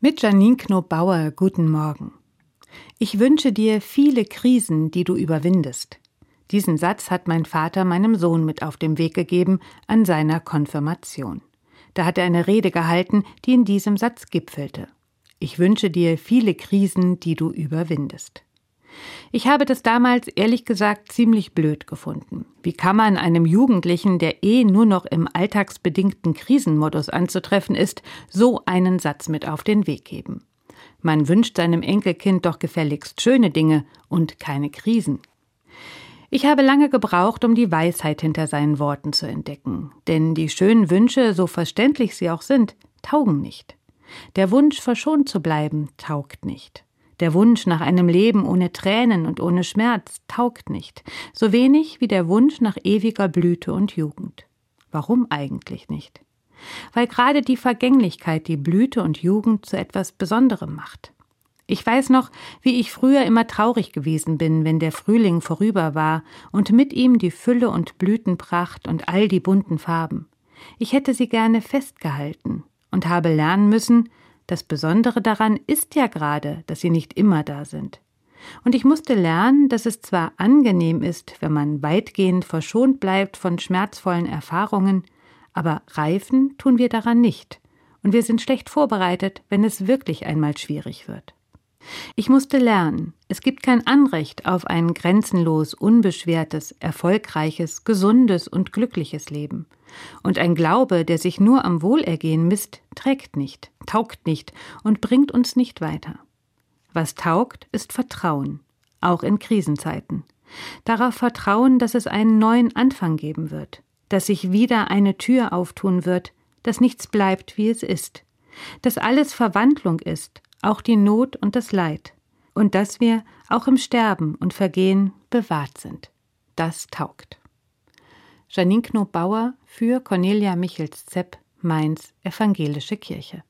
Mit Janine Knob-Bauer, guten Morgen. Ich wünsche dir viele Krisen, die du überwindest. Diesen Satz hat mein Vater meinem Sohn mit auf den Weg gegeben an seiner Konfirmation. Da hat er eine Rede gehalten, die in diesem Satz gipfelte. Ich wünsche dir viele Krisen, die du überwindest. Ich habe das damals ehrlich gesagt ziemlich blöd gefunden. Wie kann man einem Jugendlichen, der eh nur noch im alltagsbedingten Krisenmodus anzutreffen ist, so einen Satz mit auf den Weg geben? Man wünscht seinem Enkelkind doch gefälligst schöne Dinge und keine Krisen. Ich habe lange gebraucht, um die Weisheit hinter seinen Worten zu entdecken, denn die schönen Wünsche, so verständlich sie auch sind, taugen nicht. Der Wunsch, verschont zu bleiben, taugt nicht. Der Wunsch nach einem Leben ohne Tränen und ohne Schmerz taugt nicht, so wenig wie der Wunsch nach ewiger Blüte und Jugend. Warum eigentlich nicht? Weil gerade die Vergänglichkeit die Blüte und Jugend zu etwas Besonderem macht. Ich weiß noch, wie ich früher immer traurig gewesen bin, wenn der Frühling vorüber war und mit ihm die Fülle und Blütenpracht und all die bunten Farben. Ich hätte sie gerne festgehalten und habe lernen müssen, das Besondere daran ist ja gerade, dass sie nicht immer da sind. Und ich musste lernen, dass es zwar angenehm ist, wenn man weitgehend verschont bleibt von schmerzvollen Erfahrungen, aber reifen tun wir daran nicht, und wir sind schlecht vorbereitet, wenn es wirklich einmal schwierig wird. Ich musste lernen, es gibt kein Anrecht auf ein grenzenlos, unbeschwertes, erfolgreiches, gesundes und glückliches Leben. Und ein Glaube, der sich nur am Wohlergehen misst, trägt nicht, taugt nicht und bringt uns nicht weiter. Was taugt, ist Vertrauen, auch in Krisenzeiten. Darauf vertrauen, dass es einen neuen Anfang geben wird, dass sich wieder eine Tür auftun wird, dass nichts bleibt, wie es ist, dass alles Verwandlung ist, auch die Not und das Leid, und dass wir auch im Sterben und Vergehen bewahrt sind. Das taugt. Janine Knob-Bauer für Cornelia Michels-Zepp, Mainz, Evangelische Kirche.